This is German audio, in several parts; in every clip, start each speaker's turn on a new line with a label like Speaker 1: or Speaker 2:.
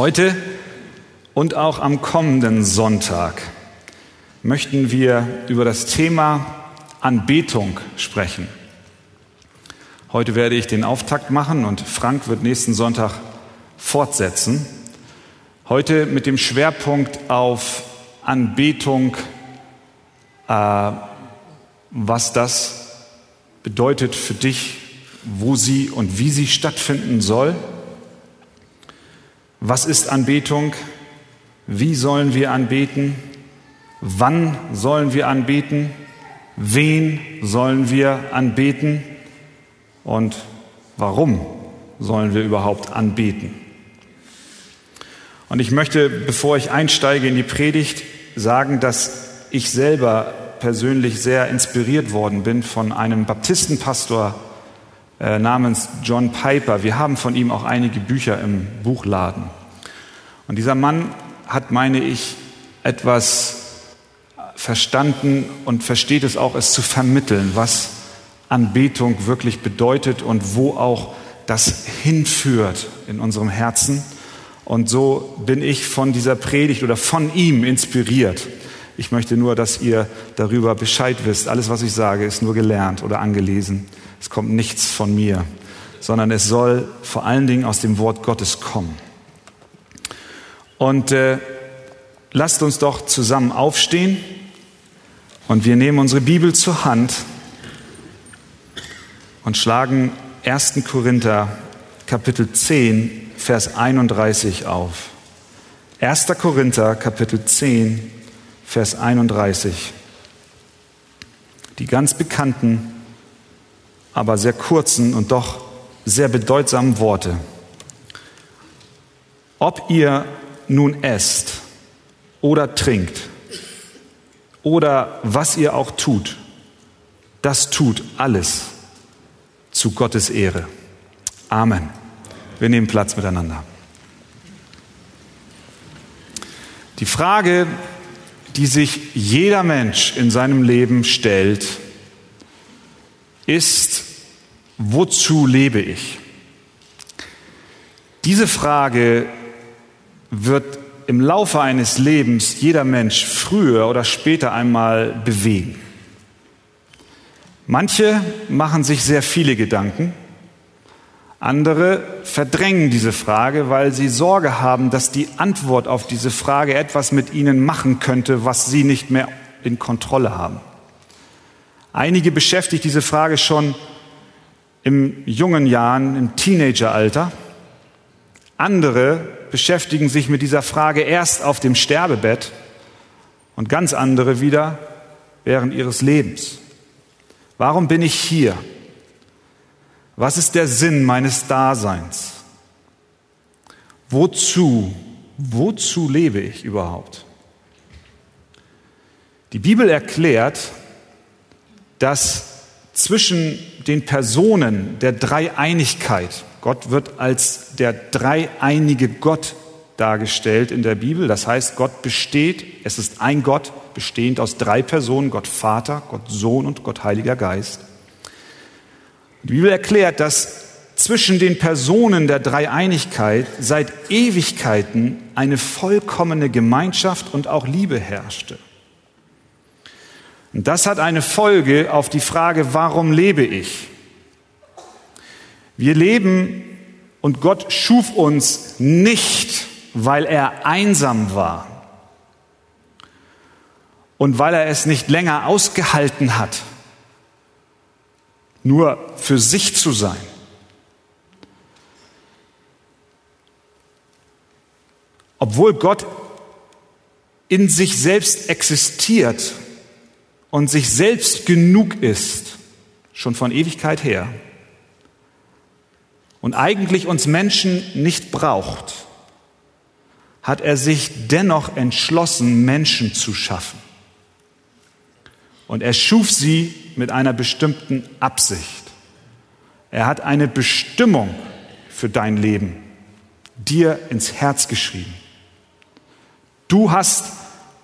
Speaker 1: Heute und auch am kommenden Sonntag möchten wir über das Thema Anbetung sprechen. Heute werde ich den Auftakt machen und Frank wird nächsten Sonntag fortsetzen. Heute mit dem Schwerpunkt auf Anbetung, äh, was das bedeutet für dich, wo sie und wie sie stattfinden soll. Was ist Anbetung? Wie sollen wir anbeten? Wann sollen wir anbeten? Wen sollen wir anbeten? Und warum sollen wir überhaupt anbeten? Und ich möchte, bevor ich einsteige in die Predigt, sagen, dass ich selber persönlich sehr inspiriert worden bin von einem Baptistenpastor äh, namens John Piper. Wir haben von ihm auch einige Bücher im Buchladen. Und dieser Mann hat, meine ich, etwas verstanden und versteht es auch, es zu vermitteln, was Anbetung wirklich bedeutet und wo auch das hinführt in unserem Herzen. Und so bin ich von dieser Predigt oder von ihm inspiriert. Ich möchte nur, dass ihr darüber Bescheid wisst. Alles, was ich sage, ist nur gelernt oder angelesen. Es kommt nichts von mir, sondern es soll vor allen Dingen aus dem Wort Gottes kommen. Und äh, lasst uns doch zusammen aufstehen und wir nehmen unsere Bibel zur Hand und schlagen 1. Korinther Kapitel 10, Vers 31 auf. 1. Korinther Kapitel 10, Vers 31. Die ganz bekannten aber sehr kurzen und doch sehr bedeutsamen Worte. Ob ihr nun esst oder trinkt oder was ihr auch tut, das tut alles zu Gottes Ehre. Amen. Wir nehmen Platz miteinander. Die Frage, die sich jeder Mensch in seinem Leben stellt, ist, wozu lebe ich? Diese Frage wird im Laufe eines Lebens jeder Mensch früher oder später einmal bewegen. Manche machen sich sehr viele Gedanken, andere verdrängen diese Frage, weil sie Sorge haben, dass die Antwort auf diese Frage etwas mit ihnen machen könnte, was sie nicht mehr in Kontrolle haben. Einige beschäftigt diese Frage schon im jungen Jahren, im Teenageralter. Andere beschäftigen sich mit dieser Frage erst auf dem Sterbebett und ganz andere wieder während ihres Lebens. Warum bin ich hier? Was ist der Sinn meines Daseins? Wozu, wozu lebe ich überhaupt? Die Bibel erklärt, dass zwischen den Personen der Dreieinigkeit, Gott wird als der dreieinige Gott dargestellt in der Bibel, das heißt, Gott besteht, es ist ein Gott, bestehend aus drei Personen, Gott Vater, Gott Sohn und Gott Heiliger Geist. Die Bibel erklärt, dass zwischen den Personen der Dreieinigkeit seit Ewigkeiten eine vollkommene Gemeinschaft und auch Liebe herrschte. Und das hat eine Folge auf die Frage, warum lebe ich? Wir leben und Gott schuf uns nicht, weil er einsam war und weil er es nicht länger ausgehalten hat, nur für sich zu sein. Obwohl Gott in sich selbst existiert und sich selbst genug ist, schon von Ewigkeit her, und eigentlich uns Menschen nicht braucht, hat er sich dennoch entschlossen, Menschen zu schaffen. Und er schuf sie mit einer bestimmten Absicht. Er hat eine Bestimmung für dein Leben dir ins Herz geschrieben. Du hast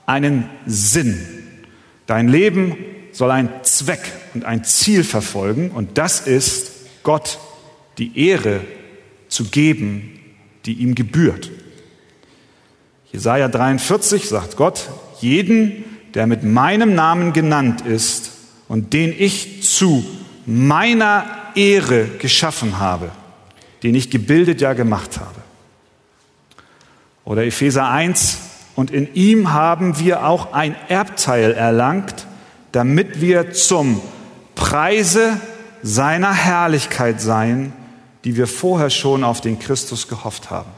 Speaker 1: einen Sinn. Dein Leben soll einen Zweck und ein Ziel verfolgen und das ist, Gott die Ehre zu geben, die ihm gebührt. Jesaja 43 sagt Gott, jeden, der mit meinem Namen genannt ist und den ich zu meiner Ehre geschaffen habe, den ich gebildet ja gemacht habe. Oder Epheser 1, und in ihm haben wir auch ein Erbteil erlangt, damit wir zum Preise seiner Herrlichkeit seien, die wir vorher schon auf den Christus gehofft haben.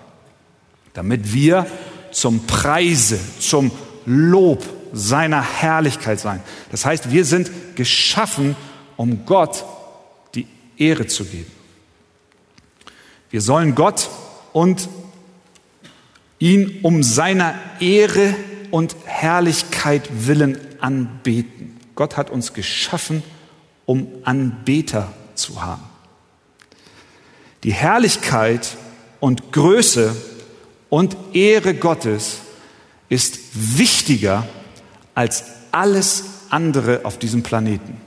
Speaker 1: Damit wir zum Preise, zum Lob seiner Herrlichkeit sein. Das heißt, wir sind geschaffen, um Gott die Ehre zu geben. Wir sollen Gott und ihn um seiner Ehre und Herrlichkeit willen anbeten. Gott hat uns geschaffen, um Anbeter zu haben. Die Herrlichkeit und Größe und Ehre Gottes ist wichtiger als alles andere auf diesem Planeten.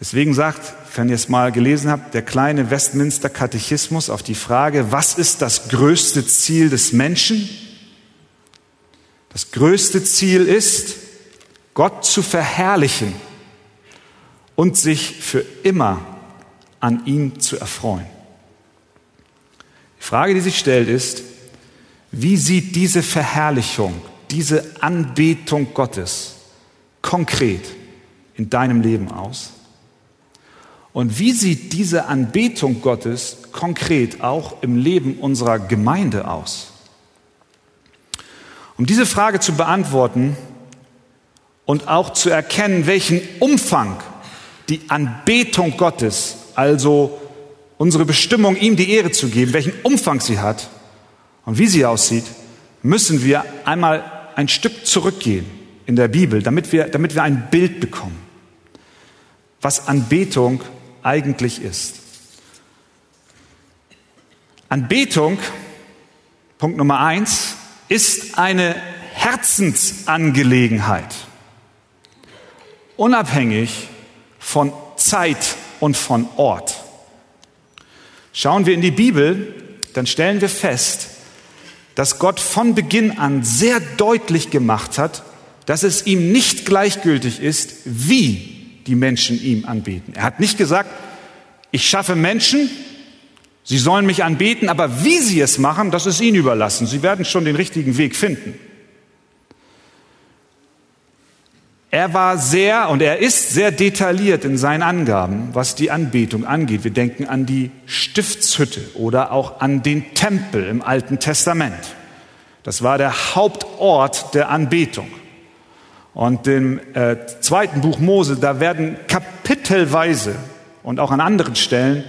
Speaker 1: Deswegen sagt, wenn ihr es mal gelesen habt, der kleine Westminster Katechismus auf die Frage, was ist das größte Ziel des Menschen? Das größte Ziel ist, Gott zu verherrlichen und sich für immer an ihm zu erfreuen. Die Frage, die sich stellt, ist, wie sieht diese Verherrlichung, diese Anbetung Gottes konkret in deinem Leben aus? Und wie sieht diese Anbetung Gottes konkret auch im Leben unserer Gemeinde aus? Um diese Frage zu beantworten und auch zu erkennen, welchen Umfang die Anbetung Gottes, also unsere Bestimmung, ihm die Ehre zu geben, welchen Umfang sie hat und wie sie aussieht, müssen wir einmal ein Stück zurückgehen in der Bibel, damit wir, damit wir ein Bild bekommen, was Anbetung eigentlich ist. Anbetung, Punkt Nummer eins, ist eine Herzensangelegenheit, unabhängig von Zeit und von Ort. Schauen wir in die Bibel, dann stellen wir fest, dass Gott von Beginn an sehr deutlich gemacht hat, dass es ihm nicht gleichgültig ist, wie die Menschen ihm anbeten. Er hat nicht gesagt, ich schaffe Menschen, sie sollen mich anbeten, aber wie sie es machen, das ist ihnen überlassen. Sie werden schon den richtigen Weg finden. Er war sehr und er ist sehr detailliert in seinen Angaben, was die Anbetung angeht. Wir denken an die Stiftshütte oder auch an den Tempel im Alten Testament. Das war der Hauptort der Anbetung. Und im äh, zweiten Buch Mose, da werden kapitelweise und auch an anderen Stellen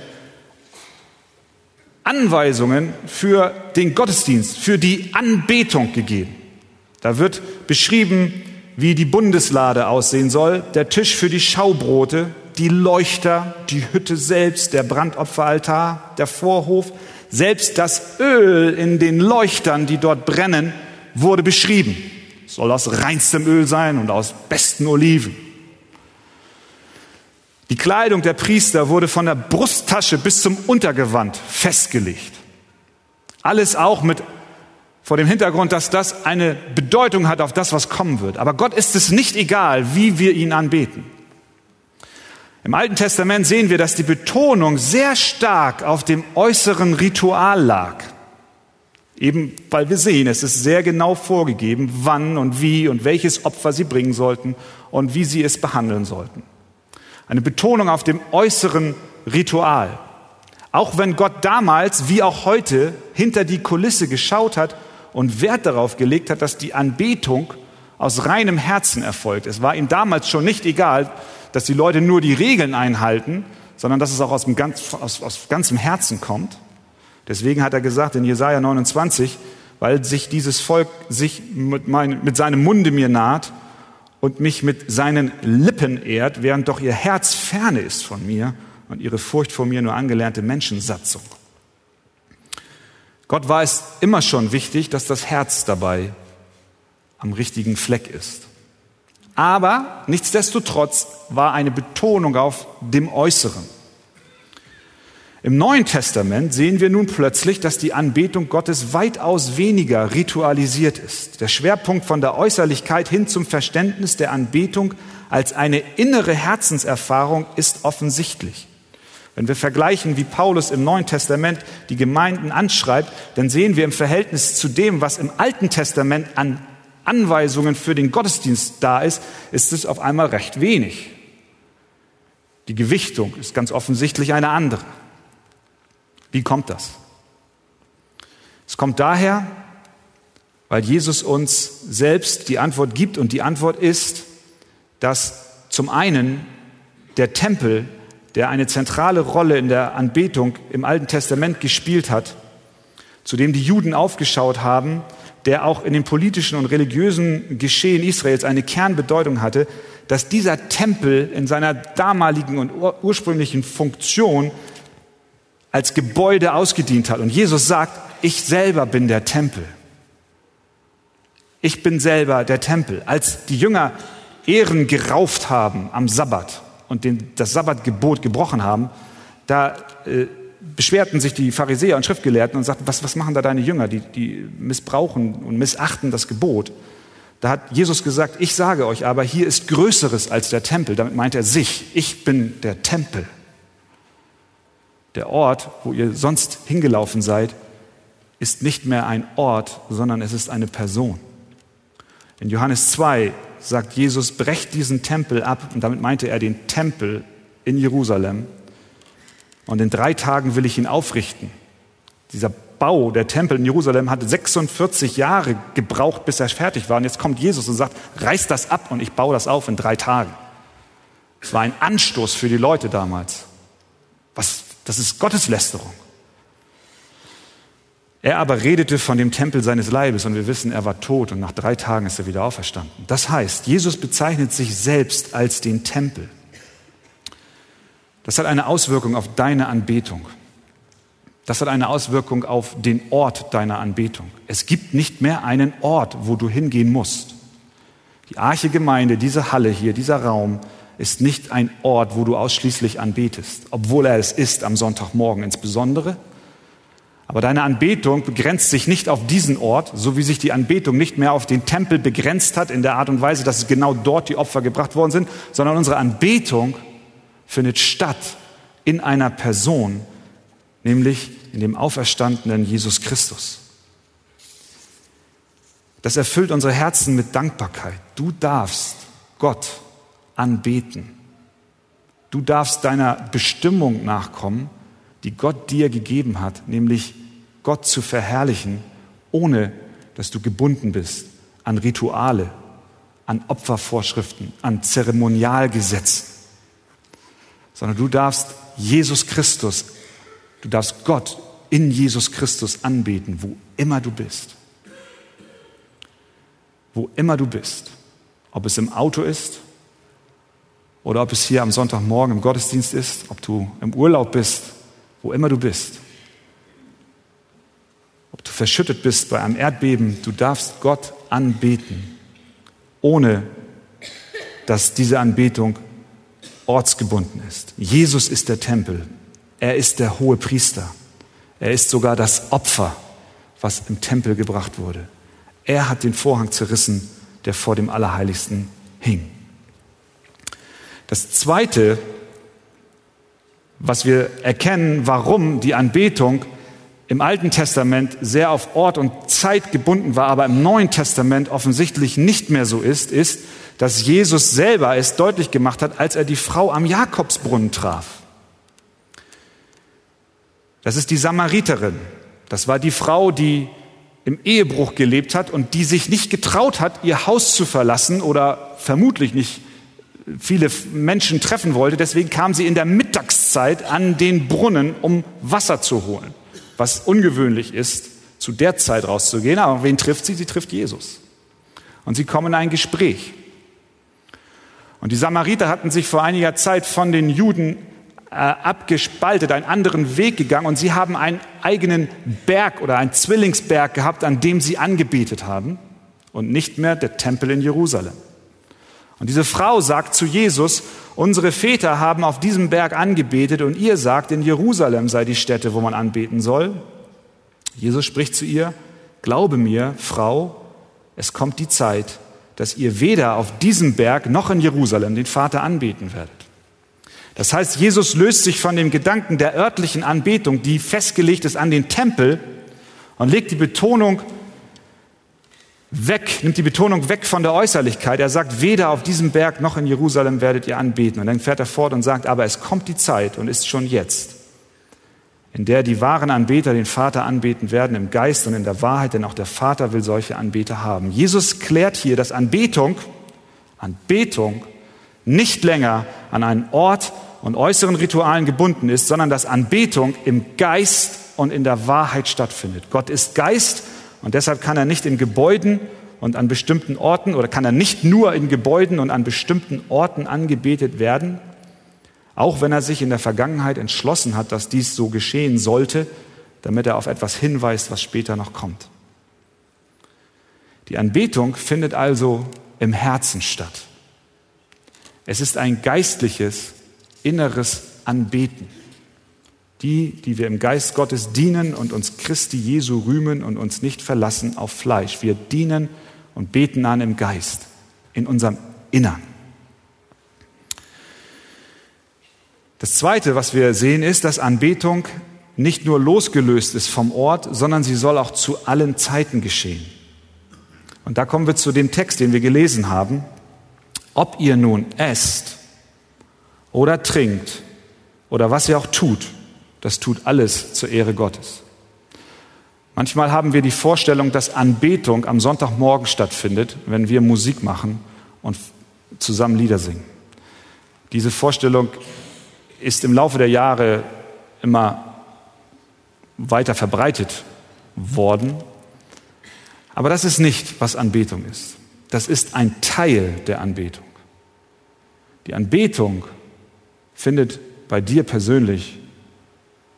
Speaker 1: Anweisungen für den Gottesdienst, für die Anbetung gegeben. Da wird beschrieben, wie die Bundeslade aussehen soll, der Tisch für die Schaubrote, die Leuchter, die Hütte selbst, der Brandopferaltar, der Vorhof, selbst das Öl in den Leuchtern, die dort brennen, wurde beschrieben soll aus reinstem Öl sein und aus besten Oliven. Die Kleidung der Priester wurde von der Brusttasche bis zum Untergewand festgelegt. Alles auch mit vor dem Hintergrund, dass das eine Bedeutung hat auf das, was kommen wird. Aber Gott ist es nicht egal, wie wir ihn anbeten. Im Alten Testament sehen wir, dass die Betonung sehr stark auf dem äußeren Ritual lag. Eben weil wir sehen, es ist sehr genau vorgegeben, wann und wie und welches Opfer sie bringen sollten und wie sie es behandeln sollten. Eine Betonung auf dem äußeren Ritual. Auch wenn Gott damals wie auch heute hinter die Kulisse geschaut hat und Wert darauf gelegt hat, dass die Anbetung aus reinem Herzen erfolgt. Es war ihm damals schon nicht egal, dass die Leute nur die Regeln einhalten, sondern dass es auch aus, ganz, aus, aus ganzem Herzen kommt. Deswegen hat er gesagt in Jesaja 29, weil sich dieses Volk sich mit, mein, mit seinem Munde mir naht und mich mit seinen Lippen ehrt, während doch ihr Herz ferne ist von mir und ihre Furcht vor mir nur angelernte Menschensatzung. Gott war es immer schon wichtig, dass das Herz dabei am richtigen Fleck ist. Aber nichtsdestotrotz war eine Betonung auf dem Äußeren. Im Neuen Testament sehen wir nun plötzlich, dass die Anbetung Gottes weitaus weniger ritualisiert ist. Der Schwerpunkt von der Äußerlichkeit hin zum Verständnis der Anbetung als eine innere Herzenserfahrung ist offensichtlich. Wenn wir vergleichen, wie Paulus im Neuen Testament die Gemeinden anschreibt, dann sehen wir im Verhältnis zu dem, was im Alten Testament an Anweisungen für den Gottesdienst da ist, ist es auf einmal recht wenig. Die Gewichtung ist ganz offensichtlich eine andere. Wie kommt das? Es kommt daher, weil Jesus uns selbst die Antwort gibt und die Antwort ist, dass zum einen der Tempel der eine zentrale Rolle in der Anbetung im Alten Testament gespielt hat, zu dem die Juden aufgeschaut haben, der auch in dem politischen und religiösen Geschehen Israels eine Kernbedeutung hatte, dass dieser Tempel in seiner damaligen und ursprünglichen Funktion als Gebäude ausgedient hat. Und Jesus sagt, ich selber bin der Tempel. Ich bin selber der Tempel. Als die Jünger Ehren gerauft haben am Sabbat, und den, das Sabbatgebot gebrochen haben, da äh, beschwerten sich die Pharisäer und Schriftgelehrten und sagten, was, was machen da deine Jünger? Die, die missbrauchen und missachten das Gebot. Da hat Jesus gesagt, ich sage euch aber, hier ist Größeres als der Tempel. Damit meint er sich. Ich bin der Tempel. Der Ort, wo ihr sonst hingelaufen seid, ist nicht mehr ein Ort, sondern es ist eine Person. In Johannes 2 sagt Jesus, brecht diesen Tempel ab. Und damit meinte er den Tempel in Jerusalem. Und in drei Tagen will ich ihn aufrichten. Dieser Bau der Tempel in Jerusalem hatte 46 Jahre gebraucht, bis er fertig war. Und jetzt kommt Jesus und sagt, reiß das ab und ich baue das auf in drei Tagen. Es war ein Anstoß für die Leute damals. Was, das ist Gotteslästerung. Er aber redete von dem Tempel seines Leibes und wir wissen, er war tot und nach drei Tagen ist er wieder auferstanden. Das heißt, Jesus bezeichnet sich selbst als den Tempel. Das hat eine Auswirkung auf deine Anbetung. Das hat eine Auswirkung auf den Ort deiner Anbetung. Es gibt nicht mehr einen Ort, wo du hingehen musst. Die Arche Gemeinde, diese Halle hier, dieser Raum, ist nicht ein Ort, wo du ausschließlich anbetest, obwohl er es ist am Sonntagmorgen insbesondere, aber deine Anbetung begrenzt sich nicht auf diesen Ort, so wie sich die Anbetung nicht mehr auf den Tempel begrenzt hat, in der Art und Weise, dass es genau dort die Opfer gebracht worden sind, sondern unsere Anbetung findet statt in einer Person, nämlich in dem auferstandenen Jesus Christus. Das erfüllt unsere Herzen mit Dankbarkeit. Du darfst Gott anbeten. Du darfst deiner Bestimmung nachkommen die Gott dir gegeben hat, nämlich Gott zu verherrlichen, ohne dass du gebunden bist an Rituale, an Opfervorschriften, an Zeremonialgesetzen, sondern du darfst Jesus Christus, du darfst Gott in Jesus Christus anbeten, wo immer du bist. Wo immer du bist. Ob es im Auto ist oder ob es hier am Sonntagmorgen im Gottesdienst ist, ob du im Urlaub bist wo immer du bist. Ob du verschüttet bist bei einem Erdbeben, du darfst Gott anbeten, ohne dass diese Anbetung ortsgebunden ist. Jesus ist der Tempel. Er ist der hohe Priester. Er ist sogar das Opfer, was im Tempel gebracht wurde. Er hat den Vorhang zerrissen, der vor dem Allerheiligsten hing. Das Zweite, was wir erkennen, warum die Anbetung im Alten Testament sehr auf Ort und Zeit gebunden war, aber im Neuen Testament offensichtlich nicht mehr so ist, ist, dass Jesus selber es deutlich gemacht hat, als er die Frau am Jakobsbrunnen traf. Das ist die Samariterin. Das war die Frau, die im Ehebruch gelebt hat und die sich nicht getraut hat, ihr Haus zu verlassen oder vermutlich nicht viele Menschen treffen wollte. Deswegen kam sie in der Mittagszeit an den Brunnen, um Wasser zu holen. Was ungewöhnlich ist, zu der Zeit rauszugehen. Aber wen trifft sie? Sie trifft Jesus. Und sie kommen in ein Gespräch. Und die Samariter hatten sich vor einiger Zeit von den Juden äh, abgespaltet, einen anderen Weg gegangen und sie haben einen eigenen Berg oder einen Zwillingsberg gehabt, an dem sie angebetet haben und nicht mehr der Tempel in Jerusalem. Und diese Frau sagt zu Jesus, unsere Väter haben auf diesem Berg angebetet und ihr sagt, in Jerusalem sei die Stätte, wo man anbeten soll. Jesus spricht zu ihr, glaube mir, Frau, es kommt die Zeit, dass ihr weder auf diesem Berg noch in Jerusalem den Vater anbeten werdet. Das heißt, Jesus löst sich von dem Gedanken der örtlichen Anbetung, die festgelegt ist an den Tempel, und legt die Betonung weg, nimmt die Betonung weg von der Äußerlichkeit. Er sagt, weder auf diesem Berg noch in Jerusalem werdet ihr anbeten. Und dann fährt er fort und sagt, aber es kommt die Zeit und ist schon jetzt, in der die wahren Anbeter den Vater anbeten werden im Geist und in der Wahrheit, denn auch der Vater will solche Anbeter haben. Jesus klärt hier, dass Anbetung, Anbetung nicht länger an einen Ort und äußeren Ritualen gebunden ist, sondern dass Anbetung im Geist und in der Wahrheit stattfindet. Gott ist Geist und deshalb kann er nicht in Gebäuden und an bestimmten Orten oder kann er nicht nur in Gebäuden und an bestimmten Orten angebetet werden, auch wenn er sich in der Vergangenheit entschlossen hat, dass dies so geschehen sollte, damit er auf etwas hinweist, was später noch kommt. Die Anbetung findet also im Herzen statt. Es ist ein geistliches, inneres Anbeten. Die, die wir im Geist Gottes dienen und uns Christi Jesu rühmen und uns nicht verlassen auf Fleisch. Wir dienen und beten an im Geist, in unserem Innern. Das Zweite, was wir sehen, ist, dass Anbetung nicht nur losgelöst ist vom Ort, sondern sie soll auch zu allen Zeiten geschehen. Und da kommen wir zu dem Text, den wir gelesen haben. Ob ihr nun esst oder trinkt oder was ihr auch tut, das tut alles zur Ehre Gottes. Manchmal haben wir die Vorstellung, dass Anbetung am Sonntagmorgen stattfindet, wenn wir Musik machen und zusammen Lieder singen. Diese Vorstellung ist im Laufe der Jahre immer weiter verbreitet worden. Aber das ist nicht, was Anbetung ist. Das ist ein Teil der Anbetung. Die Anbetung findet bei dir persönlich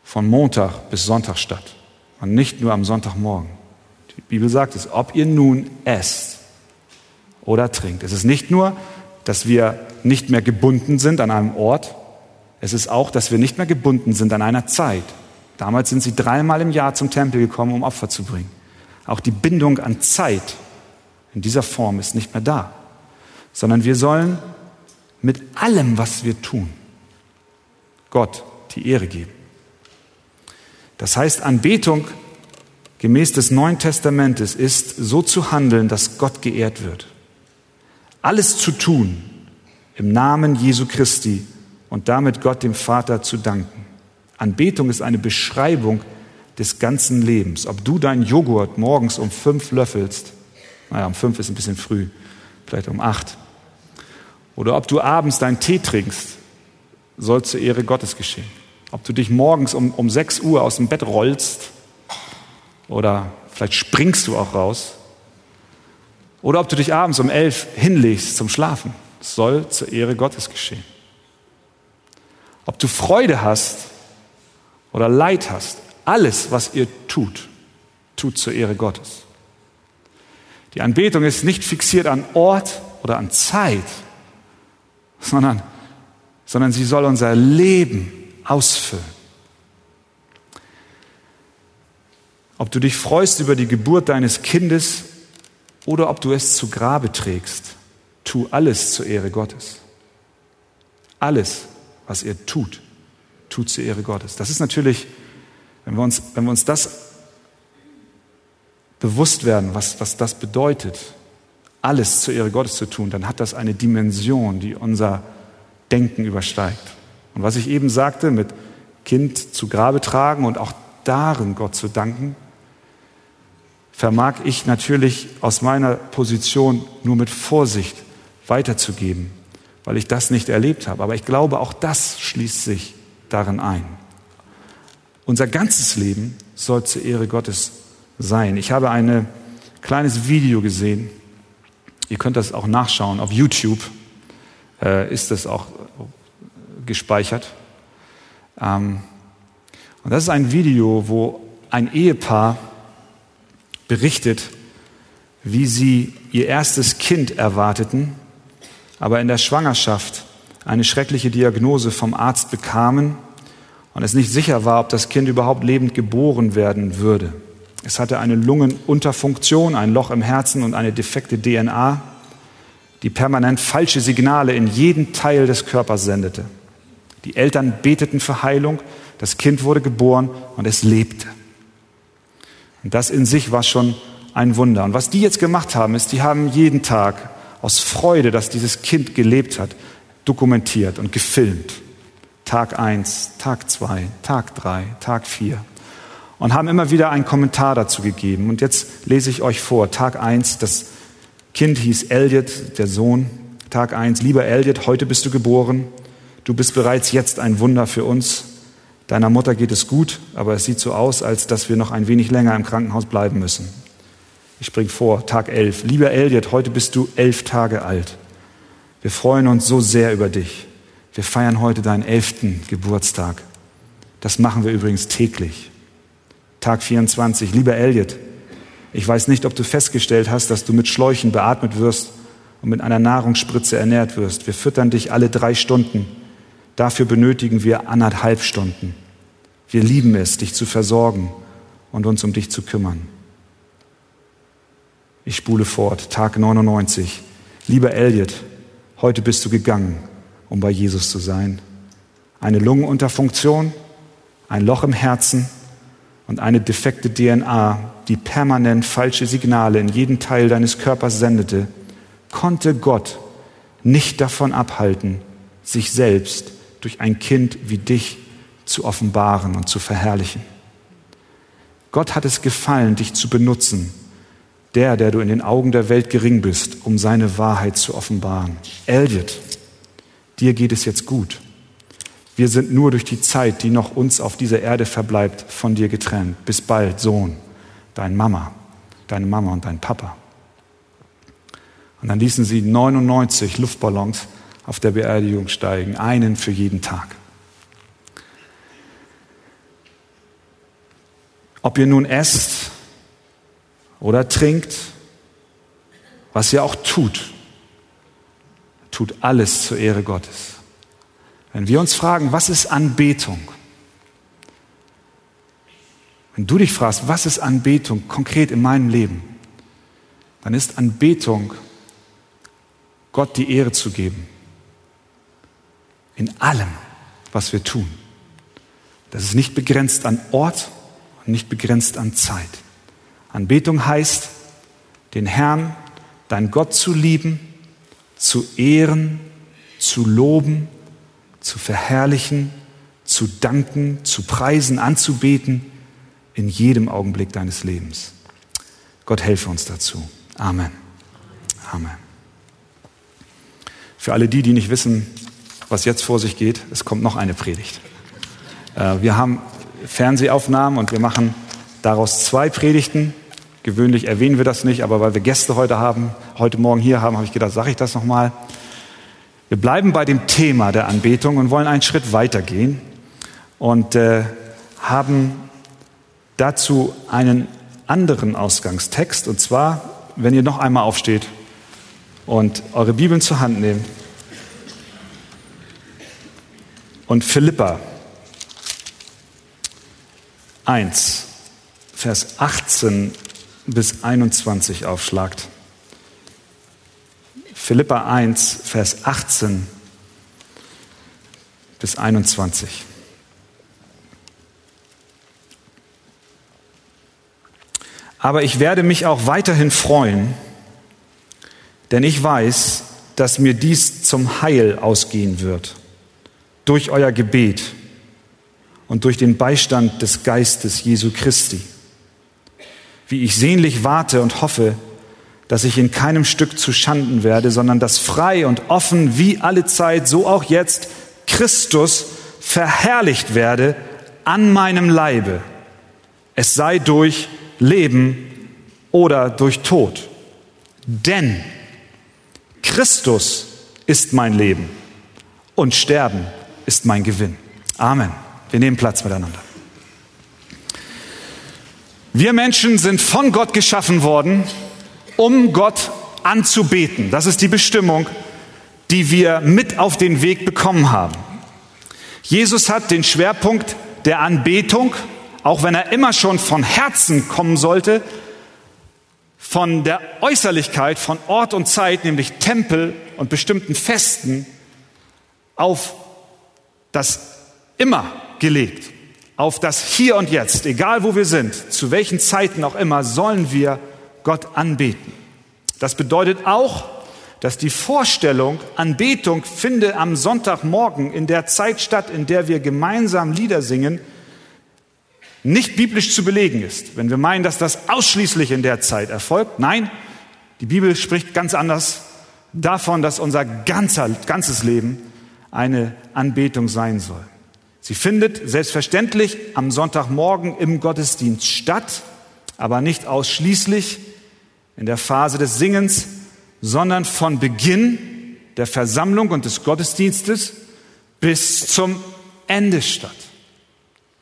Speaker 1: von Montag bis Sonntag statt und nicht nur am Sonntagmorgen. Die Bibel sagt es, ob ihr nun esst oder trinkt. Es ist nicht nur, dass wir nicht mehr gebunden sind an einem Ort, es ist auch, dass wir nicht mehr gebunden sind an einer Zeit. Damals sind sie dreimal im Jahr zum Tempel gekommen, um Opfer zu bringen. Auch die Bindung an Zeit in dieser Form ist nicht mehr da, sondern wir sollen mit allem, was wir tun, Gott die Ehre geben. Das heißt, Anbetung gemäß des Neuen Testamentes ist so zu handeln, dass Gott geehrt wird. Alles zu tun im Namen Jesu Christi und damit Gott dem Vater zu danken. Anbetung ist eine Beschreibung des ganzen Lebens. Ob du deinen Joghurt morgens um fünf löffelst, naja, um fünf ist ein bisschen früh, vielleicht um acht, oder ob du abends deinen Tee trinkst, soll zur Ehre Gottes geschehen. Ob du dich morgens um, um 6 Uhr aus dem Bett rollst oder vielleicht springst du auch raus. Oder ob du dich abends um 11 hinlegst zum Schlafen. Das soll zur Ehre Gottes geschehen. Ob du Freude hast oder Leid hast, alles, was ihr tut, tut zur Ehre Gottes. Die Anbetung ist nicht fixiert an Ort oder an Zeit, sondern, sondern sie soll unser Leben ausfüllen. Ob du dich freust über die Geburt deines Kindes oder ob du es zu Grabe trägst, tu alles zur Ehre Gottes. Alles, was ihr tut, tut zur Ehre Gottes. Das ist natürlich, wenn wir uns, wenn wir uns das bewusst werden, was, was das bedeutet, alles zur Ehre Gottes zu tun, dann hat das eine Dimension, die unser Denken übersteigt. Und was ich eben sagte, mit Kind zu Grabe tragen und auch darin Gott zu danken, vermag ich natürlich aus meiner Position nur mit Vorsicht weiterzugeben, weil ich das nicht erlebt habe. Aber ich glaube, auch das schließt sich darin ein. Unser ganzes Leben soll zur Ehre Gottes sein. Ich habe ein kleines Video gesehen. Ihr könnt das auch nachschauen. Auf YouTube äh, ist das auch gespeichert. Ähm, und das ist ein Video, wo ein Ehepaar berichtet, wie sie ihr erstes Kind erwarteten, aber in der Schwangerschaft eine schreckliche Diagnose vom Arzt bekamen und es nicht sicher war, ob das Kind überhaupt lebend geboren werden würde. Es hatte eine Lungenunterfunktion, ein Loch im Herzen und eine defekte DNA, die permanent falsche Signale in jeden Teil des Körpers sendete. Die Eltern beteten für Heilung, das Kind wurde geboren und es lebte. Und das in sich war schon ein Wunder. Und was die jetzt gemacht haben, ist, die haben jeden Tag aus Freude, dass dieses Kind gelebt hat, dokumentiert und gefilmt. Tag eins, Tag zwei, Tag drei, Tag vier. Und haben immer wieder einen Kommentar dazu gegeben. Und jetzt lese ich euch vor. Tag eins, das Kind hieß Elliot, der Sohn. Tag eins, lieber Elliot, heute bist du geboren. Du bist bereits jetzt ein Wunder für uns. Deiner Mutter geht es gut, aber es sieht so aus, als dass wir noch ein wenig länger im Krankenhaus bleiben müssen. Ich springe vor, Tag 11. Lieber Elliot, heute bist du elf Tage alt. Wir freuen uns so sehr über dich. Wir feiern heute deinen elften Geburtstag. Das machen wir übrigens täglich. Tag 24. Lieber Elliot, ich weiß nicht, ob du festgestellt hast, dass du mit Schläuchen beatmet wirst und mit einer Nahrungsspritze ernährt wirst. Wir füttern dich alle drei Stunden. Dafür benötigen wir anderthalb Stunden. Wir lieben es, dich zu versorgen und uns um dich zu kümmern. Ich spule fort, Tag 99. Lieber Elliot, heute bist du gegangen, um bei Jesus zu sein. Eine Lungenunterfunktion, ein Loch im Herzen und eine defekte DNA, die permanent falsche Signale in jeden Teil deines Körpers sendete, konnte Gott nicht davon abhalten, sich selbst durch ein Kind wie dich zu offenbaren und zu verherrlichen. Gott hat es gefallen, dich zu benutzen, der, der du in den Augen der Welt gering bist, um seine Wahrheit zu offenbaren. Elliot, dir geht es jetzt gut. Wir sind nur durch die Zeit, die noch uns auf dieser Erde verbleibt, von dir getrennt. Bis bald, Sohn, dein Mama, deine Mama und dein Papa. Und dann ließen sie 99 Luftballons auf der Beerdigung steigen, einen für jeden Tag. Ob ihr nun esst oder trinkt, was ihr auch tut, tut alles zur Ehre Gottes. Wenn wir uns fragen, was ist Anbetung? Wenn du dich fragst, was ist Anbetung konkret in meinem Leben, dann ist Anbetung, Gott die Ehre zu geben. In allem, was wir tun. Das ist nicht begrenzt an Ort und nicht begrenzt an Zeit. Anbetung heißt, den Herrn, dein Gott zu lieben, zu ehren, zu loben, zu verherrlichen, zu danken, zu preisen, anzubeten in jedem Augenblick deines Lebens. Gott helfe uns dazu. Amen. Amen. Für alle die, die nicht wissen, was jetzt vor sich geht, es kommt noch eine Predigt. Äh, wir haben Fernsehaufnahmen und wir machen daraus zwei Predigten. Gewöhnlich erwähnen wir das nicht, aber weil wir Gäste heute haben, heute Morgen hier haben, habe ich gedacht, sage ich das nochmal. Wir bleiben bei dem Thema der Anbetung und wollen einen Schritt weitergehen und äh, haben dazu einen anderen Ausgangstext. Und zwar, wenn ihr noch einmal aufsteht und eure Bibeln zur Hand nehmt und Philippa 1, Vers 18 bis 21 aufschlagt. Philippa 1, Vers 18 bis 21. Aber ich werde mich auch weiterhin freuen, denn ich weiß, dass mir dies zum Heil ausgehen wird, durch euer Gebet und durch den Beistand des Geistes Jesu Christi wie ich sehnlich warte und hoffe, dass ich in keinem Stück zu Schanden werde, sondern dass frei und offen wie alle Zeit, so auch jetzt, Christus verherrlicht werde an meinem Leibe. Es sei durch Leben oder durch Tod. Denn Christus ist mein Leben und Sterben ist mein Gewinn. Amen. Wir nehmen Platz miteinander. Wir Menschen sind von Gott geschaffen worden, um Gott anzubeten. Das ist die Bestimmung die wir mit auf den Weg bekommen haben. Jesus hat den Schwerpunkt der Anbetung, auch wenn er immer schon von Herzen kommen sollte, von der Äußerlichkeit, von Ort und Zeit, nämlich Tempel und bestimmten Festen, auf das immer gelegt, auf das Hier und Jetzt, egal wo wir sind, zu welchen Zeiten auch immer, sollen wir Gott anbeten. Das bedeutet auch, dass die Vorstellung, Anbetung finde am Sonntagmorgen in der Zeit statt, in der wir gemeinsam Lieder singen, nicht biblisch zu belegen ist. Wenn wir meinen, dass das ausschließlich in der Zeit erfolgt, nein, die Bibel spricht ganz anders davon, dass unser ganzer, ganzes Leben eine Anbetung sein soll. Sie findet selbstverständlich am Sonntagmorgen im Gottesdienst statt, aber nicht ausschließlich in der Phase des Singens, sondern von Beginn der Versammlung und des Gottesdienstes bis zum Ende statt.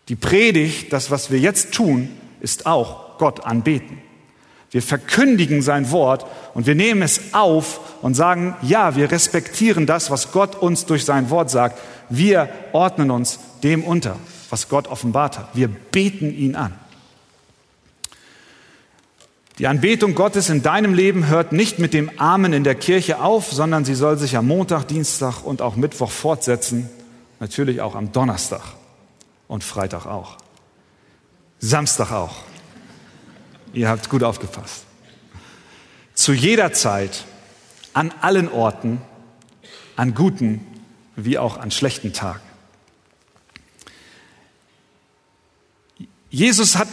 Speaker 1: Die Predigt, das, was wir jetzt tun, ist auch Gott anbeten. Wir verkündigen sein Wort und wir nehmen es auf und sagen, ja, wir respektieren das, was Gott uns durch sein Wort sagt. Wir ordnen uns dem unter, was Gott offenbart hat. Wir beten ihn an. Die Anbetung Gottes in deinem Leben hört nicht mit dem Amen in der Kirche auf, sondern sie soll sich am Montag, Dienstag und auch Mittwoch fortsetzen, natürlich auch am Donnerstag und Freitag auch. Samstag auch. Ihr habt gut aufgepasst. Zu jeder Zeit, an allen Orten, an guten wie auch an schlechten Tagen. Jesus hat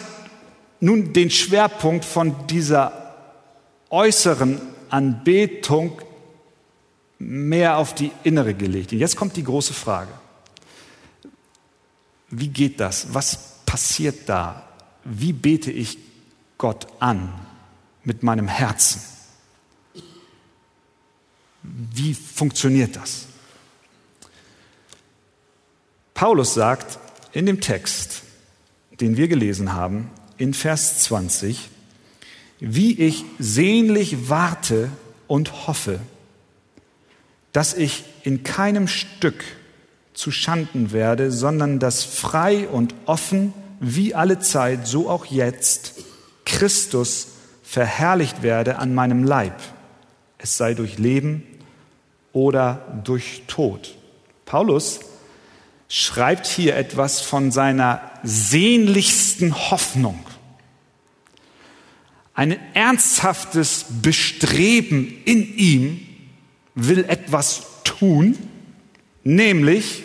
Speaker 1: nun den Schwerpunkt von dieser äußeren Anbetung mehr auf die innere gelegt. Und jetzt kommt die große Frage. Wie geht das? Was passiert da? Wie bete ich Gott an mit meinem Herzen? Wie funktioniert das? Paulus sagt in dem Text, den wir gelesen haben, in Vers 20, wie ich sehnlich warte und hoffe, dass ich in keinem Stück zu Schanden werde, sondern dass frei und offen wie alle Zeit, so auch jetzt, Christus verherrlicht werde an meinem Leib, es sei durch Leben oder durch Tod. Paulus schreibt hier etwas von seiner sehnlichsten Hoffnung. Ein ernsthaftes Bestreben in ihm will etwas tun, nämlich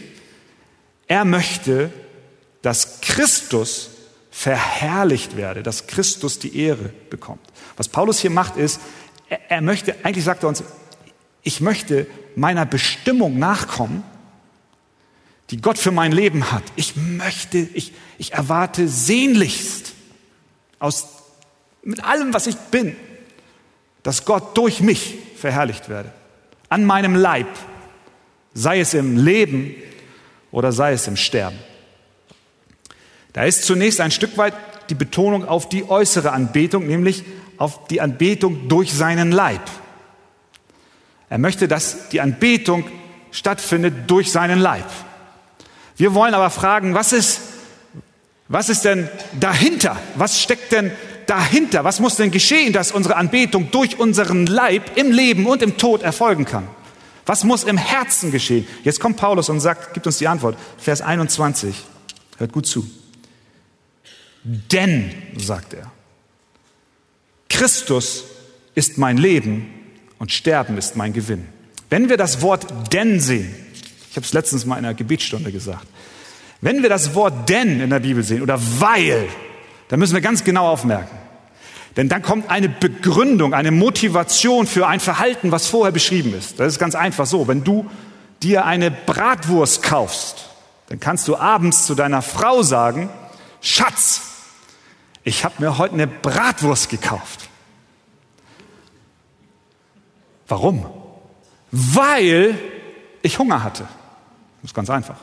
Speaker 1: er möchte, dass Christus verherrlicht werde, dass Christus die Ehre bekommt. Was Paulus hier macht ist, er, möchte, eigentlich sagt er uns, ich möchte meiner Bestimmung nachkommen die Gott für mein Leben hat. Ich möchte, ich, ich erwarte sehnlichst aus, mit allem, was ich bin, dass Gott durch mich verherrlicht werde. An meinem Leib, sei es im Leben oder sei es im Sterben. Da ist zunächst ein Stück weit die Betonung auf die äußere Anbetung, nämlich auf die Anbetung durch seinen Leib. Er möchte, dass die Anbetung stattfindet durch seinen Leib. Wir wollen aber fragen, was ist, was ist denn dahinter? Was steckt denn dahinter? Was muss denn geschehen, dass unsere Anbetung durch unseren Leib im Leben und im Tod erfolgen kann? Was muss im Herzen geschehen? Jetzt kommt Paulus und sagt, gibt uns die Antwort. Vers 21. Hört gut zu. Denn, sagt er, Christus ist mein Leben und Sterben ist mein Gewinn. Wenn wir das Wort denn sehen, ich habe es letztens mal in einer Gebetsstunde gesagt. Wenn wir das Wort denn in der Bibel sehen oder weil, dann müssen wir ganz genau aufmerken. Denn dann kommt eine Begründung, eine Motivation für ein Verhalten, was vorher beschrieben ist. Das ist ganz einfach so. Wenn du dir eine Bratwurst kaufst, dann kannst du abends zu deiner Frau sagen, Schatz, ich habe mir heute eine Bratwurst gekauft. Warum? Weil ich Hunger hatte. Das ist ganz einfach.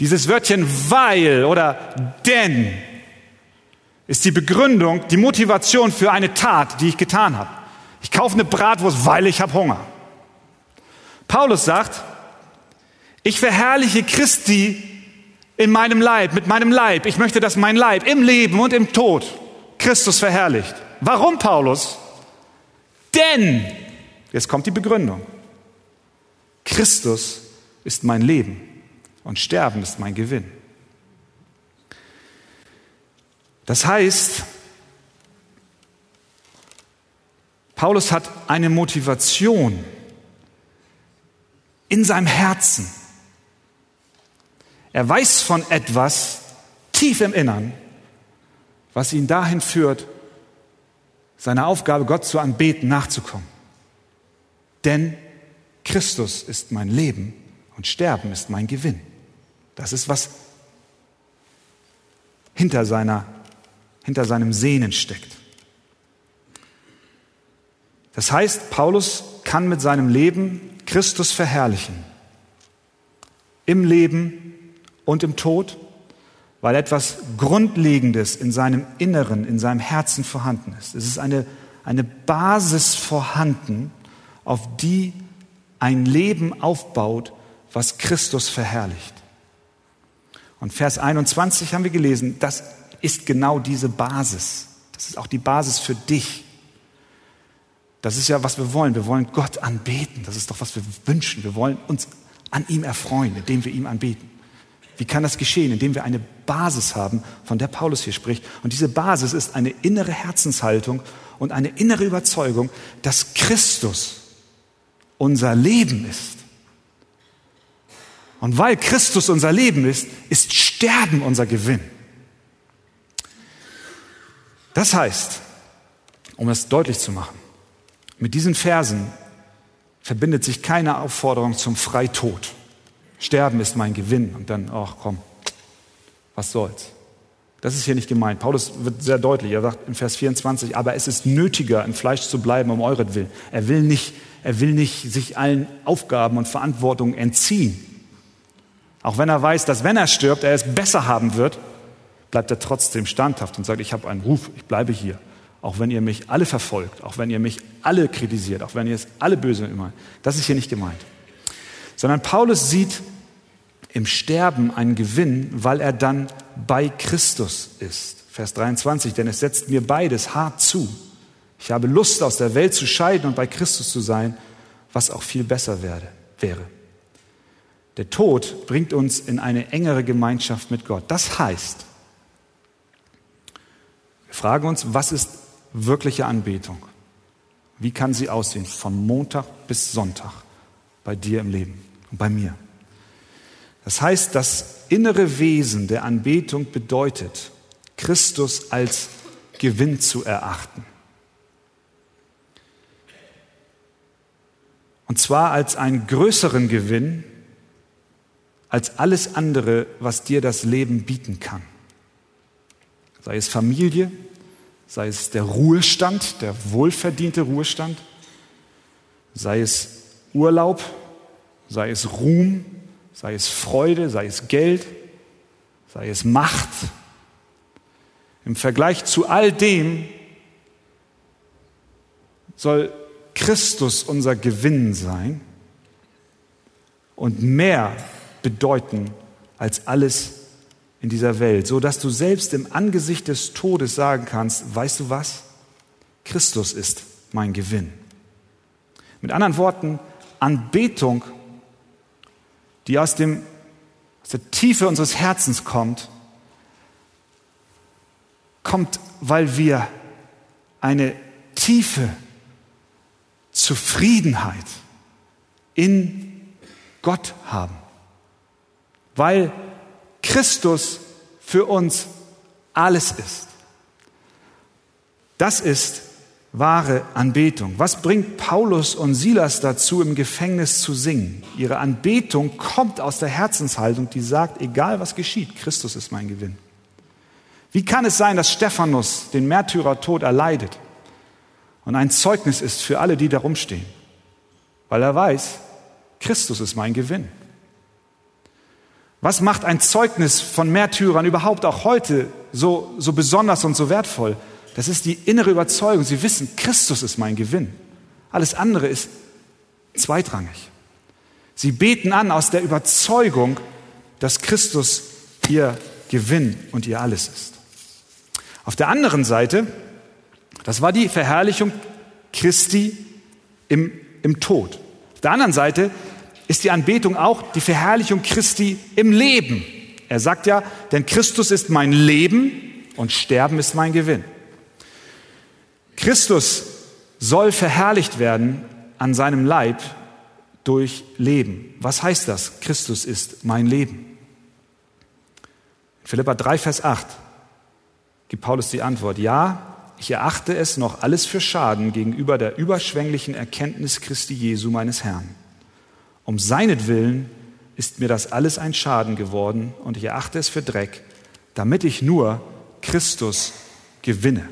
Speaker 1: Dieses Wörtchen weil oder denn ist die Begründung, die Motivation für eine Tat, die ich getan habe. Ich kaufe eine Bratwurst, weil ich habe Hunger. Paulus sagt, ich verherrliche Christi in meinem Leib, mit meinem Leib. Ich möchte, dass mein Leib im Leben und im Tod Christus verherrlicht. Warum, Paulus? Denn, jetzt kommt die Begründung, Christus ist mein Leben und Sterben ist mein Gewinn. Das heißt, Paulus hat eine Motivation in seinem Herzen. Er weiß von etwas tief im Innern, was ihn dahin führt, seiner Aufgabe, Gott zu anbeten, nachzukommen. Denn Christus ist mein Leben und Sterben ist mein Gewinn. Das ist, was hinter, seiner, hinter seinem Sehnen steckt. Das heißt, Paulus kann mit seinem Leben Christus verherrlichen. Im Leben und im Tod, weil etwas Grundlegendes in seinem Inneren, in seinem Herzen vorhanden ist. Es ist eine, eine Basis vorhanden, auf die ein Leben aufbaut, was Christus verherrlicht. Und Vers 21 haben wir gelesen, das ist genau diese Basis. Das ist auch die Basis für dich. Das ist ja, was wir wollen. Wir wollen Gott anbeten. Das ist doch, was wir wünschen. Wir wollen uns an ihm erfreuen, indem wir ihm anbeten. Wie kann das geschehen? Indem wir eine Basis haben, von der Paulus hier spricht. Und diese Basis ist eine innere Herzenshaltung und eine innere Überzeugung, dass Christus unser Leben ist. Und weil Christus unser Leben ist, ist Sterben unser Gewinn. Das heißt, um es deutlich zu machen, mit diesen Versen verbindet sich keine Aufforderung zum Freitod. Sterben ist mein Gewinn. Und dann, ach komm, was soll's. Das ist hier nicht gemeint. Paulus wird sehr deutlich. Er sagt in Vers 24, aber es ist nötiger, im Fleisch zu bleiben, um euretwillen. Er will nicht, er will nicht sich allen Aufgaben und Verantwortungen entziehen. Auch wenn er weiß, dass wenn er stirbt, er es besser haben wird, bleibt er trotzdem standhaft und sagt, ich habe einen Ruf, ich bleibe hier. Auch wenn ihr mich alle verfolgt, auch wenn ihr mich alle kritisiert, auch wenn ihr es alle böse immer. Das ist hier nicht gemeint. Sondern Paulus sieht im Sterben einen Gewinn, weil er dann bei Christus ist. Vers 23, denn es setzt mir beides hart zu. Ich habe Lust, aus der Welt zu scheiden und bei Christus zu sein, was auch viel besser werde, wäre. Der Tod bringt uns in eine engere Gemeinschaft mit Gott. Das heißt, wir fragen uns, was ist wirkliche Anbetung? Wie kann sie aussehen von Montag bis Sonntag bei dir im Leben und bei mir? Das heißt, das innere Wesen der Anbetung bedeutet, Christus als Gewinn zu erachten. Und zwar als einen größeren Gewinn als alles andere, was dir das Leben bieten kann. Sei es Familie, sei es der Ruhestand, der wohlverdiente Ruhestand, sei es Urlaub, sei es Ruhm, sei es Freude, sei es Geld, sei es Macht. Im Vergleich zu all dem soll Christus unser Gewinn sein und mehr bedeuten als alles in dieser Welt, so dass du selbst im Angesicht des Todes sagen kannst, weißt du was? Christus ist mein Gewinn. Mit anderen Worten, Anbetung, die aus, dem, aus der Tiefe unseres Herzens kommt, kommt, weil wir eine tiefe Zufriedenheit in Gott haben weil Christus für uns alles ist. Das ist wahre Anbetung. Was bringt Paulus und Silas dazu, im Gefängnis zu singen? Ihre Anbetung kommt aus der Herzenshaltung, die sagt, egal was geschieht, Christus ist mein Gewinn. Wie kann es sein, dass Stephanus den Märtyrertod erleidet und ein Zeugnis ist für alle, die darum stehen? Weil er weiß, Christus ist mein Gewinn. Was macht ein Zeugnis von Märtyrern überhaupt auch heute so, so besonders und so wertvoll? Das ist die innere Überzeugung. Sie wissen, Christus ist mein Gewinn. Alles andere ist zweitrangig. Sie beten an aus der Überzeugung, dass Christus ihr Gewinn und ihr alles ist. Auf der anderen Seite, das war die Verherrlichung Christi im, im Tod. Auf der anderen Seite ist die Anbetung auch die Verherrlichung Christi im Leben. Er sagt ja, denn Christus ist mein Leben und Sterben ist mein Gewinn. Christus soll verherrlicht werden an seinem Leib durch Leben. Was heißt das? Christus ist mein Leben. Philippa 3, Vers 8 gibt Paulus die Antwort, ja, ich erachte es noch alles für Schaden gegenüber der überschwänglichen Erkenntnis Christi Jesu meines Herrn. Um seinetwillen ist mir das alles ein Schaden geworden und ich erachte es für Dreck, damit ich nur Christus gewinne.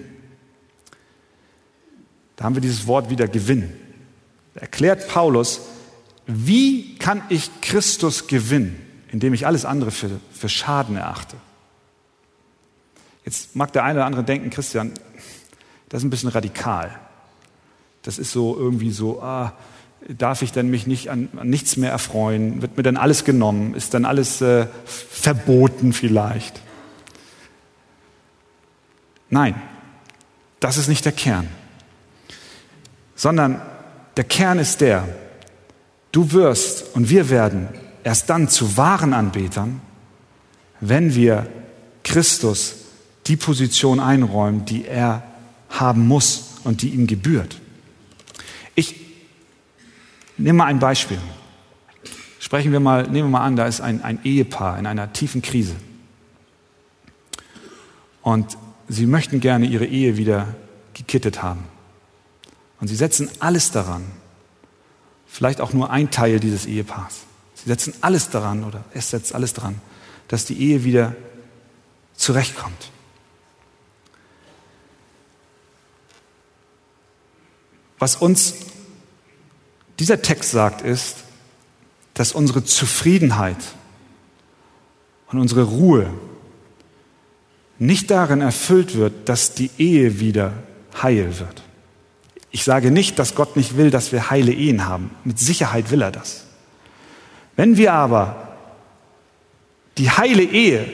Speaker 1: Da haben wir dieses Wort wieder Gewinn. Da erklärt Paulus, wie kann ich Christus gewinnen, indem ich alles andere für, für Schaden erachte? Jetzt mag der eine oder andere denken, Christian, das ist ein bisschen radikal. Das ist so irgendwie so, ah, darf ich denn mich nicht an, an, nichts mehr erfreuen? Wird mir dann alles genommen? Ist dann alles äh, verboten vielleicht? Nein, das ist nicht der Kern. Sondern der Kern ist der, du wirst und wir werden erst dann zu wahren Anbetern, wenn wir Christus die Position einräumen, die er haben muss und die ihm gebührt. Ich nehme mal ein Beispiel. Sprechen wir mal, nehmen wir mal an, da ist ein, ein Ehepaar in einer tiefen Krise. Und sie möchten gerne ihre Ehe wieder gekittet haben. Und sie setzen alles daran, vielleicht auch nur ein Teil dieses Ehepaars. Sie setzen alles daran oder es setzt alles daran, dass die Ehe wieder zurechtkommt. Was uns dieser Text sagt, ist, dass unsere Zufriedenheit und unsere Ruhe nicht darin erfüllt wird, dass die Ehe wieder heil wird. Ich sage nicht, dass Gott nicht will, dass wir heile Ehen haben. Mit Sicherheit will er das. Wenn wir aber die heile Ehe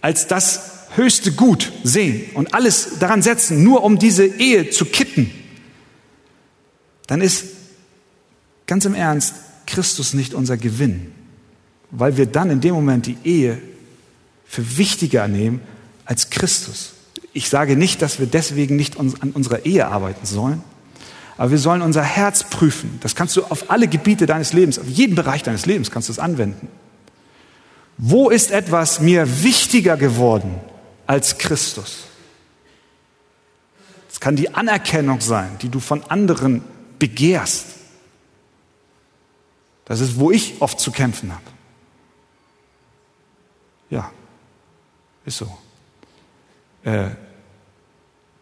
Speaker 1: als das höchste Gut sehen und alles daran setzen, nur um diese Ehe zu kitten, dann ist ganz im Ernst Christus nicht unser Gewinn, weil wir dann in dem Moment die Ehe für wichtiger nehmen als Christus. Ich sage nicht, dass wir deswegen nicht an unserer Ehe arbeiten sollen, aber wir sollen unser Herz prüfen. Das kannst du auf alle Gebiete deines Lebens, auf jeden Bereich deines Lebens kannst du es anwenden. Wo ist etwas mir wichtiger geworden als Christus? Es kann die Anerkennung sein, die du von anderen begehrst. Das ist, wo ich oft zu kämpfen habe. Ja, ist so. Äh,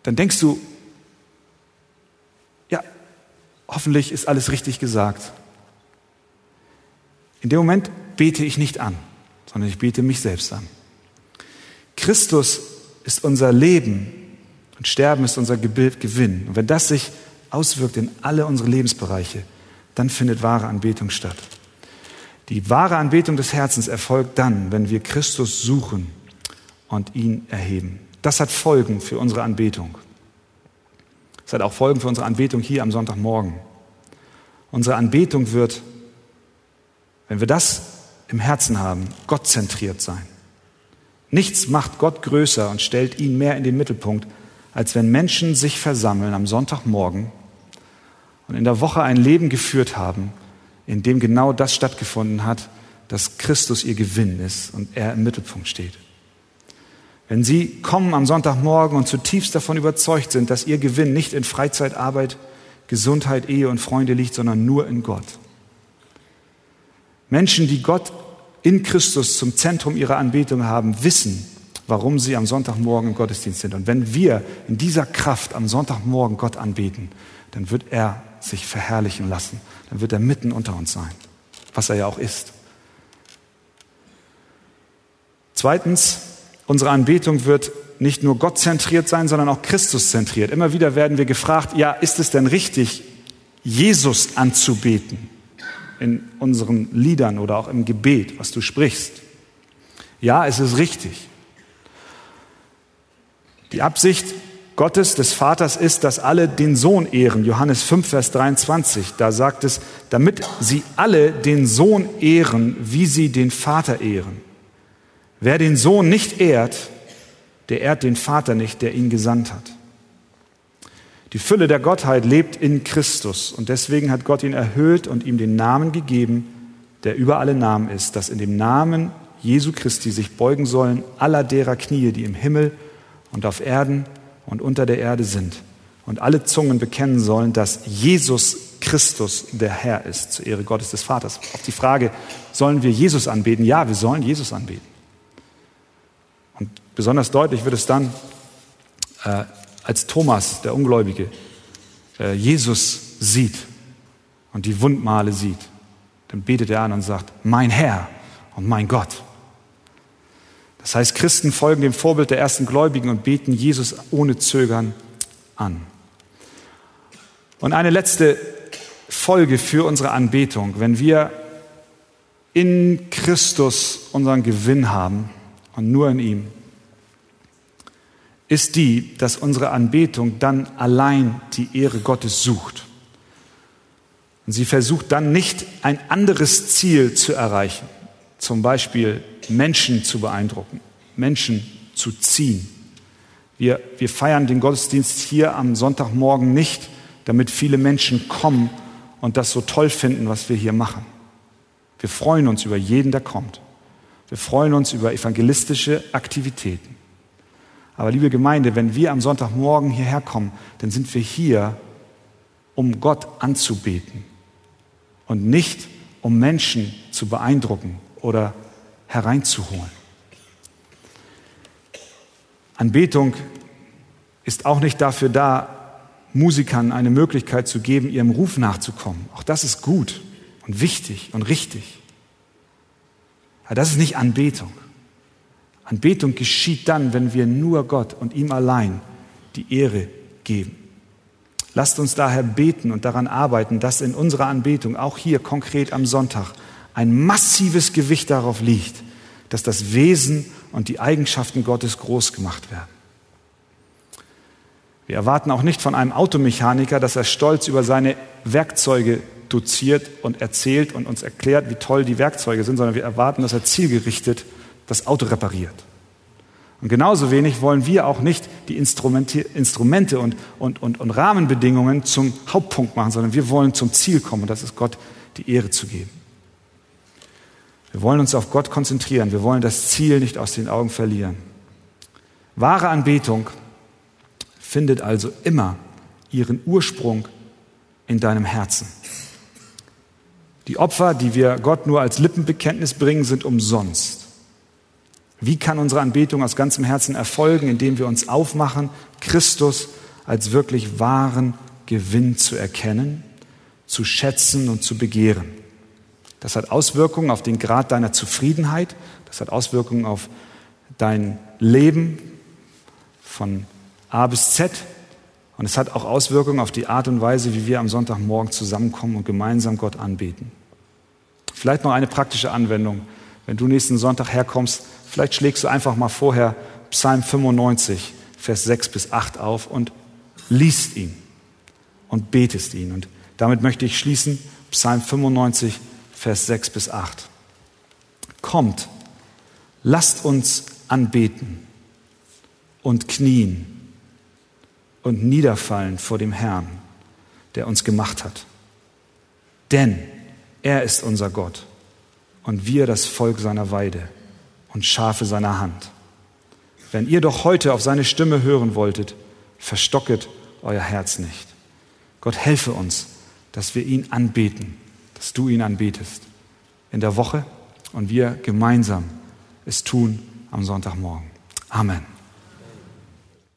Speaker 1: dann denkst du, ja, hoffentlich ist alles richtig gesagt. In dem Moment bete ich nicht an, sondern ich bete mich selbst an. Christus ist unser Leben und Sterben ist unser Gewinn. Und wenn das sich auswirkt in alle unsere Lebensbereiche, dann findet wahre Anbetung statt. Die wahre Anbetung des Herzens erfolgt dann, wenn wir Christus suchen und ihn erheben. Das hat Folgen für unsere Anbetung. Es hat auch Folgen für unsere Anbetung hier am Sonntagmorgen. Unsere Anbetung wird, wenn wir das im Herzen haben, gottzentriert sein. Nichts macht Gott größer und stellt ihn mehr in den Mittelpunkt, als wenn Menschen sich versammeln am Sonntagmorgen und in der Woche ein Leben geführt haben, in dem genau das stattgefunden hat, dass Christus ihr Gewinn ist und er im Mittelpunkt steht. Wenn Sie kommen am Sonntagmorgen und zutiefst davon überzeugt sind, dass Ihr Gewinn nicht in Freizeit, Arbeit, Gesundheit, Ehe und Freunde liegt, sondern nur in Gott. Menschen, die Gott in Christus zum Zentrum ihrer Anbetung haben, wissen, warum sie am Sonntagmorgen im Gottesdienst sind. Und wenn wir in dieser Kraft am Sonntagmorgen Gott anbeten, dann wird er sich verherrlichen lassen. Dann wird er mitten unter uns sein, was er ja auch ist. Zweitens, unsere Anbetung wird nicht nur Gott zentriert sein, sondern auch Christus zentriert. Immer wieder werden wir gefragt, ja, ist es denn richtig, Jesus anzubeten? in unseren Liedern oder auch im Gebet, was du sprichst. Ja, es ist richtig. Die Absicht Gottes, des Vaters, ist, dass alle den Sohn ehren. Johannes 5, Vers 23, da sagt es, damit sie alle den Sohn ehren, wie sie den Vater ehren. Wer den Sohn nicht ehrt, der ehrt den Vater nicht, der ihn gesandt hat. Die Fülle der Gottheit lebt in Christus und deswegen hat Gott ihn erhöht und ihm den Namen gegeben, der über alle Namen ist, dass in dem Namen Jesu Christi sich beugen sollen aller derer Knie, die im Himmel und auf Erden und unter der Erde sind und alle Zungen bekennen sollen, dass Jesus Christus der Herr ist, zur Ehre Gottes des Vaters. Auf die Frage, sollen wir Jesus anbeten? Ja, wir sollen Jesus anbeten. Besonders deutlich wird es dann, äh, als Thomas, der Ungläubige, äh, Jesus sieht und die Wundmale sieht. Dann betet er an und sagt, mein Herr und mein Gott. Das heißt, Christen folgen dem Vorbild der ersten Gläubigen und beten Jesus ohne Zögern an. Und eine letzte Folge für unsere Anbetung, wenn wir in Christus unseren Gewinn haben und nur in ihm, ist die, dass unsere Anbetung dann allein die Ehre Gottes sucht. Und sie versucht dann nicht ein anderes Ziel zu erreichen, zum Beispiel Menschen zu beeindrucken, Menschen zu ziehen. Wir, wir feiern den Gottesdienst hier am Sonntagmorgen nicht, damit viele Menschen kommen und das so toll finden, was wir hier machen. Wir freuen uns über jeden, der kommt. Wir freuen uns über evangelistische Aktivitäten. Aber liebe Gemeinde, wenn wir am Sonntagmorgen hierher kommen, dann sind wir hier, um Gott anzubeten und nicht um Menschen zu beeindrucken oder hereinzuholen. Anbetung ist auch nicht dafür da, Musikern eine Möglichkeit zu geben, ihrem Ruf nachzukommen. Auch das ist gut und wichtig und richtig. Aber das ist nicht Anbetung. Anbetung geschieht dann, wenn wir nur Gott und ihm allein die Ehre geben. Lasst uns daher beten und daran arbeiten, dass in unserer Anbetung, auch hier konkret am Sonntag, ein massives Gewicht darauf liegt, dass das Wesen und die Eigenschaften Gottes groß gemacht werden. Wir erwarten auch nicht von einem Automechaniker, dass er stolz über seine Werkzeuge doziert und erzählt und uns erklärt, wie toll die Werkzeuge sind, sondern wir erwarten, dass er zielgerichtet das Auto repariert. Und genauso wenig wollen wir auch nicht die Instrumente und, und, und, und Rahmenbedingungen zum Hauptpunkt machen, sondern wir wollen zum Ziel kommen und das ist Gott die Ehre zu geben. Wir wollen uns auf Gott konzentrieren. Wir wollen das Ziel nicht aus den Augen verlieren. Wahre Anbetung findet also immer ihren Ursprung in deinem Herzen. Die Opfer, die wir Gott nur als Lippenbekenntnis bringen, sind umsonst. Wie kann unsere Anbetung aus ganzem Herzen erfolgen, indem wir uns aufmachen, Christus als wirklich wahren Gewinn zu erkennen, zu schätzen und zu begehren? Das hat Auswirkungen auf den Grad deiner Zufriedenheit. Das hat Auswirkungen auf dein Leben von A bis Z. Und es hat auch Auswirkungen auf die Art und Weise, wie wir am Sonntagmorgen zusammenkommen und gemeinsam Gott anbeten. Vielleicht noch eine praktische Anwendung. Wenn du nächsten Sonntag herkommst, vielleicht schlägst du einfach mal vorher Psalm 95, Vers 6 bis 8 auf und liest ihn und betest ihn. Und damit möchte ich schließen. Psalm 95, Vers 6 bis 8. Kommt, lasst uns anbeten und knien und niederfallen vor dem Herrn, der uns gemacht hat. Denn er ist unser Gott und wir das Volk seiner Weide und Schafe seiner Hand. Wenn ihr doch heute auf seine Stimme hören wolltet, verstocket euer Herz nicht. Gott helfe uns, dass wir ihn anbeten dass du ihn anbetest in der Woche und wir gemeinsam es tun am Sonntagmorgen. Amen.